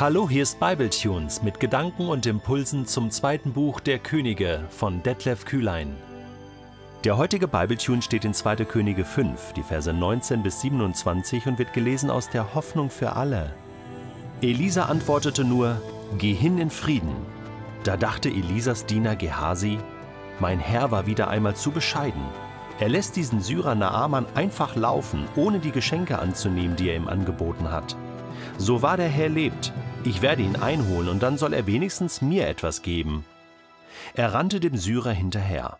Hallo, hier ist Bibletunes mit Gedanken und Impulsen zum zweiten Buch der Könige von Detlef Kühlein. Der heutige Bibletune steht in 2. Könige 5, die Verse 19 bis 27 und wird gelesen aus der Hoffnung für alle. Elisa antwortete nur: Geh hin in Frieden. Da dachte Elisas Diener Gehasi: Mein Herr war wieder einmal zu bescheiden. Er lässt diesen Syrer Naaman einfach laufen, ohne die Geschenke anzunehmen, die er ihm angeboten hat. So wahr der Herr lebt, ich werde ihn einholen und dann soll er wenigstens mir etwas geben. Er rannte dem Syrer hinterher.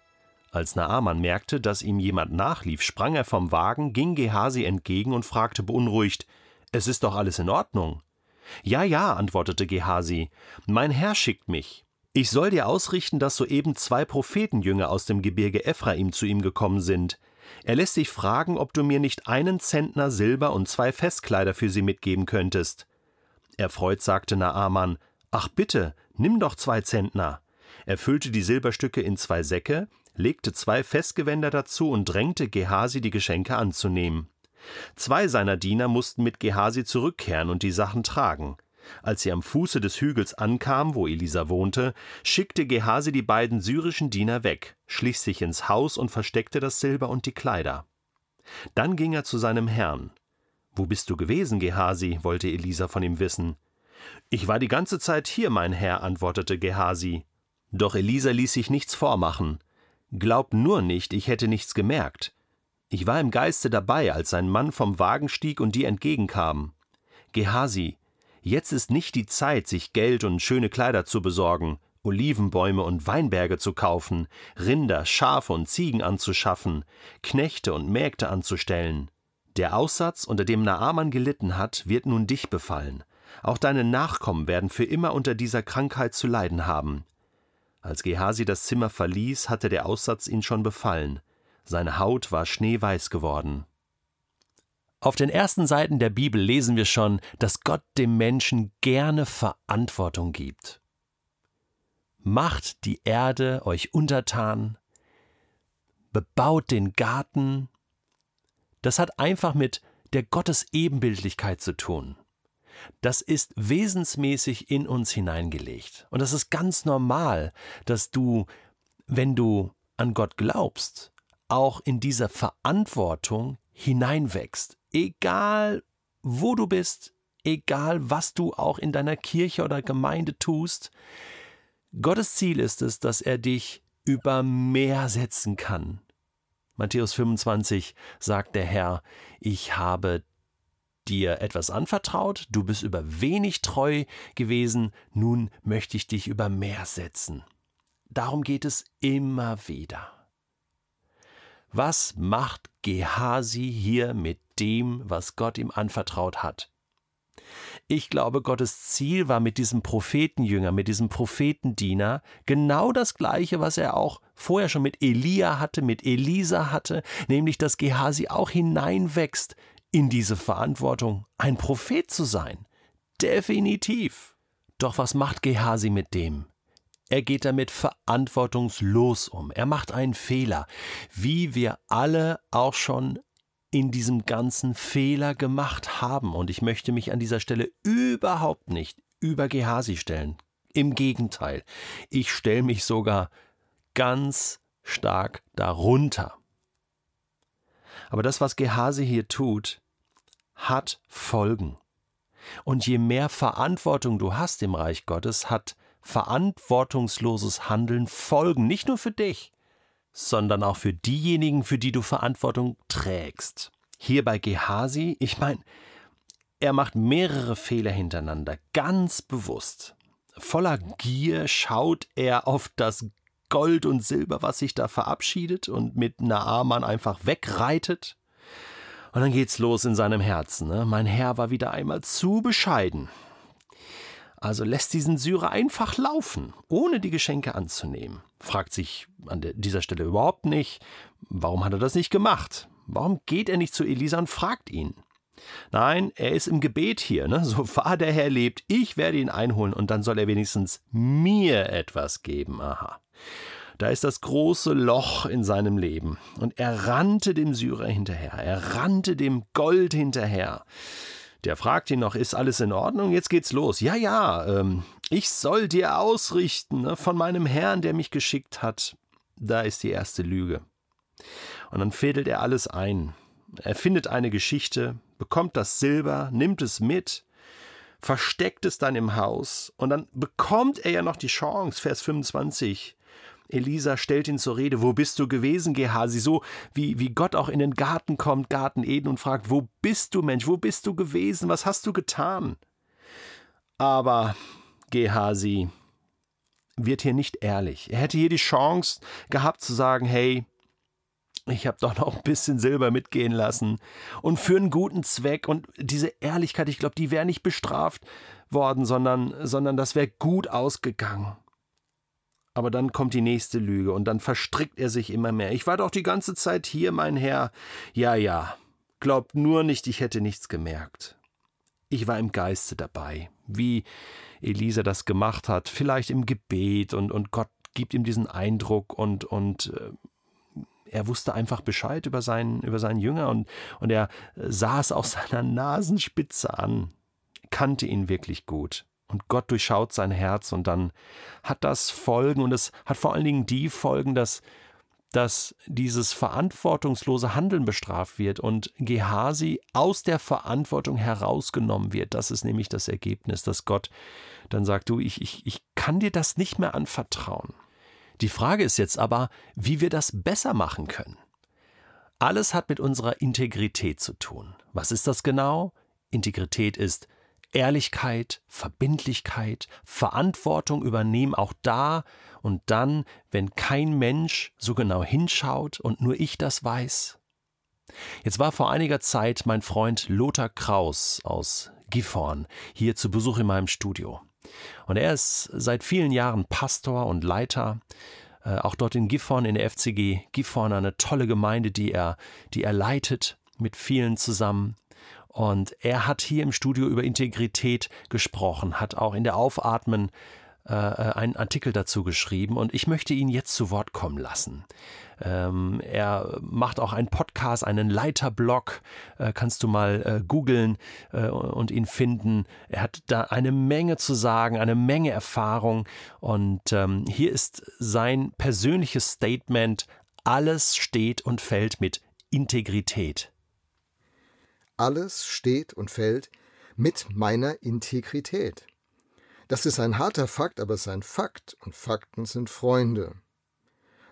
Als Naaman merkte, dass ihm jemand nachlief, sprang er vom Wagen, ging Gehasi entgegen und fragte beunruhigt: Es ist doch alles in Ordnung? Ja, ja, antwortete Gehasi, mein Herr schickt mich. Ich soll dir ausrichten, dass soeben zwei Prophetenjünger aus dem Gebirge Ephraim zu ihm gekommen sind. Er lässt dich fragen, ob du mir nicht einen Zentner Silber und zwei Festkleider für sie mitgeben könntest. Erfreut sagte Naaman: Ach bitte, nimm doch zwei Zentner. Er füllte die Silberstücke in zwei Säcke, legte zwei Festgewänder dazu und drängte Gehasi, die Geschenke anzunehmen. Zwei seiner Diener mussten mit Gehasi zurückkehren und die Sachen tragen. Als sie am Fuße des Hügels ankam, wo Elisa wohnte, schickte Gehasi die beiden syrischen Diener weg, schlich sich ins Haus und versteckte das Silber und die Kleider. Dann ging er zu seinem Herrn. Wo bist du gewesen, Gehasi? wollte Elisa von ihm wissen. Ich war die ganze Zeit hier, mein Herr, antwortete Gehasi. Doch Elisa ließ sich nichts vormachen. Glaub nur nicht, ich hätte nichts gemerkt. Ich war im Geiste dabei, als ein Mann vom Wagen stieg und dir entgegenkam. Gehasi, Jetzt ist nicht die Zeit, sich Geld und schöne Kleider zu besorgen, Olivenbäume und Weinberge zu kaufen, Rinder, Schafe und Ziegen anzuschaffen, Knechte und Mägde anzustellen. Der Aussatz, unter dem Naaman gelitten hat, wird nun dich befallen. Auch deine Nachkommen werden für immer unter dieser Krankheit zu leiden haben. Als Gehasi das Zimmer verließ, hatte der Aussatz ihn schon befallen. Seine Haut war schneeweiß geworden. Auf den ersten Seiten der Bibel lesen wir schon, dass Gott dem Menschen gerne Verantwortung gibt. Macht die Erde euch untertan, bebaut den Garten. Das hat einfach mit der Gottesebenbildlichkeit zu tun. Das ist wesensmäßig in uns hineingelegt. Und das ist ganz normal, dass du, wenn du an Gott glaubst, auch in dieser Verantwortung hineinwächst, egal wo du bist, egal was du auch in deiner Kirche oder Gemeinde tust, Gottes Ziel ist es, dass er dich über mehr setzen kann. Matthäus 25 sagt der Herr, ich habe dir etwas anvertraut, du bist über wenig treu gewesen, nun möchte ich dich über mehr setzen. Darum geht es immer wieder. Was macht Gehasi hier mit dem, was Gott ihm anvertraut hat? Ich glaube, Gottes Ziel war mit diesem Prophetenjünger, mit diesem Prophetendiener genau das gleiche, was er auch vorher schon mit Elia hatte, mit Elisa hatte, nämlich dass Gehasi auch hineinwächst in diese Verantwortung, ein Prophet zu sein. Definitiv. Doch was macht Gehasi mit dem? Er geht damit verantwortungslos um. Er macht einen Fehler, wie wir alle auch schon in diesem ganzen Fehler gemacht haben. Und ich möchte mich an dieser Stelle überhaupt nicht über Gehasi stellen. Im Gegenteil, ich stelle mich sogar ganz stark darunter. Aber das, was Gehasi hier tut, hat Folgen. Und je mehr Verantwortung du hast im Reich Gottes, hat verantwortungsloses Handeln Folgen, nicht nur für dich, sondern auch für diejenigen, für die du Verantwortung trägst. Hier bei Gehasi, ich meine, er macht mehrere Fehler hintereinander, ganz bewusst. Voller Gier schaut er auf das Gold und Silber, was sich da verabschiedet und mit Naaman einfach wegreitet. Und dann geht's los in seinem Herzen. Ne? Mein Herr war wieder einmal zu bescheiden. Also lässt diesen Syrer einfach laufen, ohne die Geschenke anzunehmen. Fragt sich an dieser Stelle überhaupt nicht, warum hat er das nicht gemacht? Warum geht er nicht zu Elisa und fragt ihn? Nein, er ist im Gebet hier, ne? so wahr der Herr lebt, ich werde ihn einholen und dann soll er wenigstens mir etwas geben. Aha. Da ist das große Loch in seinem Leben. Und er rannte dem Syrer hinterher, er rannte dem Gold hinterher Der fragt ihn noch, ist alles in Ordnung? Jetzt geht's los. Ja, ja, ähm, ich soll dir ausrichten ne, von meinem Herrn, der mich geschickt hat. Da ist die erste Lüge. Und dann fädelt er alles ein. Er findet eine Geschichte, bekommt das Silber, nimmt es mit, versteckt es dann im Haus und dann bekommt er ja noch die Chance, Vers 25. Elisa stellt ihn zur Rede, wo bist du gewesen, Gehasi? So wie, wie Gott auch in den Garten kommt, Garten Eden, und fragt, wo bist du, Mensch, wo bist du gewesen, was hast du getan? Aber Gehasi wird hier nicht ehrlich. Er hätte hier die Chance gehabt zu sagen, hey, ich habe doch noch ein bisschen Silber mitgehen lassen und für einen guten Zweck. Und diese Ehrlichkeit, ich glaube, die wäre nicht bestraft worden, sondern, sondern das wäre gut ausgegangen. Aber dann kommt die nächste Lüge und dann verstrickt er sich immer mehr. Ich war doch die ganze Zeit hier, mein Herr. Ja, ja, glaubt nur nicht, ich hätte nichts gemerkt. Ich war im Geiste dabei, wie Elisa das gemacht hat, vielleicht im Gebet und, und Gott gibt ihm diesen Eindruck und, und äh, er wusste einfach Bescheid über seinen, über seinen Jünger und, und er sah es aus seiner Nasenspitze an, kannte ihn wirklich gut. Und Gott durchschaut sein Herz und dann hat das Folgen und es hat vor allen Dingen die Folgen, dass, dass dieses verantwortungslose Handeln bestraft wird und Gehasi aus der Verantwortung herausgenommen wird. Das ist nämlich das Ergebnis, dass Gott dann sagt, du, ich, ich, ich kann dir das nicht mehr anvertrauen. Die Frage ist jetzt aber, wie wir das besser machen können. Alles hat mit unserer Integrität zu tun. Was ist das genau? Integrität ist Ehrlichkeit, Verbindlichkeit, Verantwortung übernehmen, auch da und dann, wenn kein Mensch so genau hinschaut und nur ich das weiß. Jetzt war vor einiger Zeit mein Freund Lothar Kraus aus Gifhorn hier zu Besuch in meinem Studio. Und er ist seit vielen Jahren Pastor und Leiter, äh, auch dort in Gifhorn, in der FCG Gifhorn, eine tolle Gemeinde, die er, die er leitet mit vielen zusammen. Und er hat hier im Studio über Integrität gesprochen, hat auch in der Aufatmen äh, äh, einen Artikel dazu geschrieben und ich möchte ihn jetzt zu Wort kommen lassen. Ähm, er macht auch einen Podcast, einen Leiterblog, äh, kannst du mal äh, googeln äh, und ihn finden. Er hat da eine Menge zu sagen, eine Menge Erfahrung und ähm, hier ist sein persönliches Statement, alles steht und fällt mit Integrität. Alles steht und fällt mit meiner Integrität. Das ist ein harter Fakt, aber es ist ein Fakt und Fakten sind Freunde.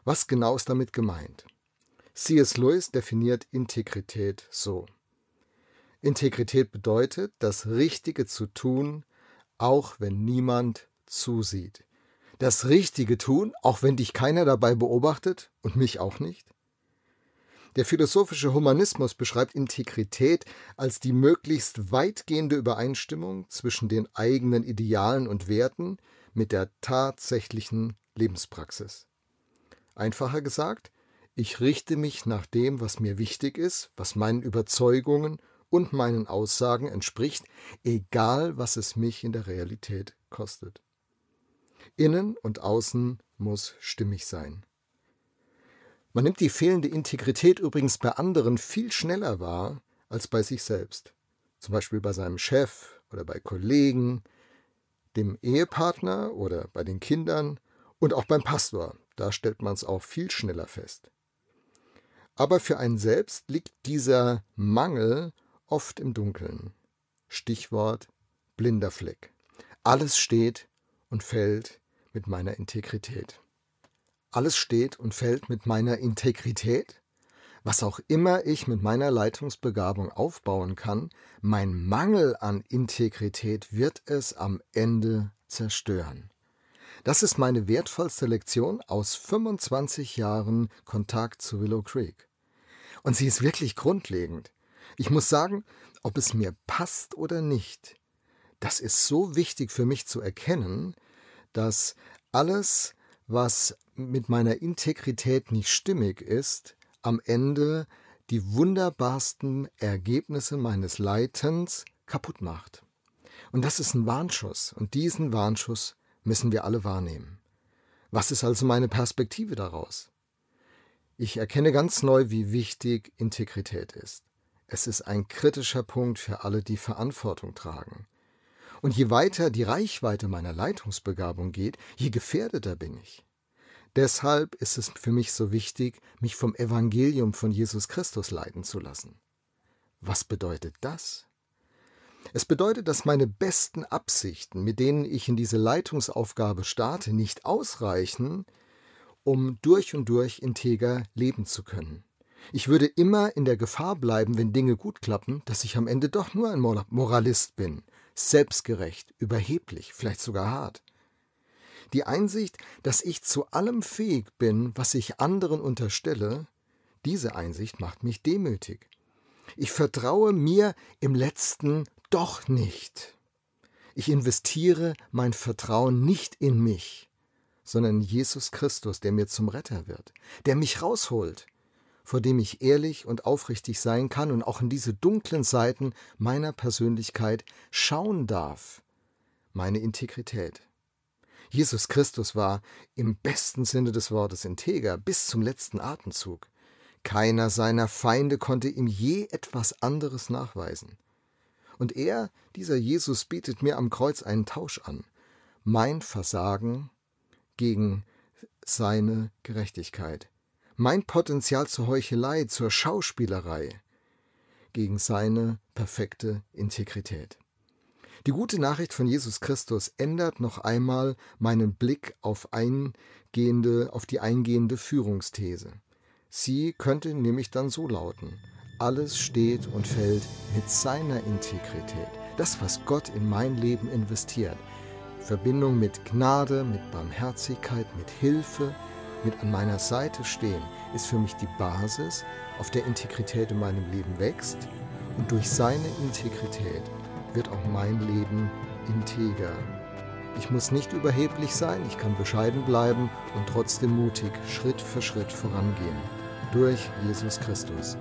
Was genau ist damit gemeint? C.S. Lewis definiert Integrität so. Integrität bedeutet, das Richtige zu tun, auch wenn niemand zusieht. Das Richtige tun, auch wenn dich keiner dabei beobachtet und mich auch nicht. Der philosophische Humanismus beschreibt Integrität als die möglichst weitgehende Übereinstimmung zwischen den eigenen Idealen und Werten mit der tatsächlichen Lebenspraxis. Einfacher gesagt, ich richte mich nach dem, was mir wichtig ist, was meinen Überzeugungen und meinen Aussagen entspricht, egal was es mich in der Realität kostet. Innen und außen muss stimmig sein. Man nimmt die fehlende Integrität übrigens bei anderen viel schneller wahr als bei sich selbst. Zum Beispiel bei seinem Chef oder bei Kollegen, dem Ehepartner oder bei den Kindern und auch beim Pastor. Da stellt man es auch viel schneller fest. Aber für einen selbst liegt dieser Mangel oft im Dunkeln. Stichwort blinder Fleck. Alles steht und fällt mit meiner Integrität. Alles steht und fällt mit meiner Integrität. Was auch immer ich mit meiner Leitungsbegabung aufbauen kann, mein Mangel an Integrität wird es am Ende zerstören. Das ist meine wertvollste Lektion aus 25 Jahren Kontakt zu Willow Creek. Und sie ist wirklich grundlegend. Ich muss sagen, ob es mir passt oder nicht, das ist so wichtig für mich zu erkennen, dass alles, was mit meiner Integrität nicht stimmig ist, am Ende die wunderbarsten Ergebnisse meines Leitens kaputt macht. Und das ist ein Warnschuss. Und diesen Warnschuss müssen wir alle wahrnehmen. Was ist also meine Perspektive daraus? Ich erkenne ganz neu, wie wichtig Integrität ist. Es ist ein kritischer Punkt für alle, die Verantwortung tragen. Und je weiter die Reichweite meiner Leitungsbegabung geht, je gefährdeter bin ich. Deshalb ist es für mich so wichtig, mich vom Evangelium von Jesus Christus leiten zu lassen. Was bedeutet das? Es bedeutet, dass meine besten Absichten, mit denen ich in diese Leitungsaufgabe starte, nicht ausreichen, um durch und durch integer leben zu können. Ich würde immer in der Gefahr bleiben, wenn Dinge gut klappen, dass ich am Ende doch nur ein Moralist bin, selbstgerecht, überheblich, vielleicht sogar hart. Die Einsicht, dass ich zu allem fähig bin, was ich anderen unterstelle, diese Einsicht macht mich demütig. Ich vertraue mir im letzten doch nicht. Ich investiere mein Vertrauen nicht in mich, sondern in Jesus Christus, der mir zum Retter wird, der mich rausholt, vor dem ich ehrlich und aufrichtig sein kann und auch in diese dunklen Seiten meiner Persönlichkeit schauen darf, meine Integrität. Jesus Christus war im besten Sinne des Wortes integer bis zum letzten Atemzug. Keiner seiner Feinde konnte ihm je etwas anderes nachweisen. Und er, dieser Jesus, bietet mir am Kreuz einen Tausch an. Mein Versagen gegen seine Gerechtigkeit. Mein Potenzial zur Heuchelei, zur Schauspielerei gegen seine perfekte Integrität. Die gute Nachricht von Jesus Christus ändert noch einmal meinen Blick auf, eingehende, auf die eingehende Führungsthese. Sie könnte nämlich dann so lauten, alles steht und fällt mit seiner Integrität. Das, was Gott in mein Leben investiert. Verbindung mit Gnade, mit Barmherzigkeit, mit Hilfe, mit an meiner Seite stehen, ist für mich die Basis, auf der Integrität in meinem Leben wächst. Und durch seine Integrität wird auch mein Leben integer. Ich muss nicht überheblich sein, ich kann bescheiden bleiben und trotzdem mutig Schritt für Schritt vorangehen. Durch Jesus Christus.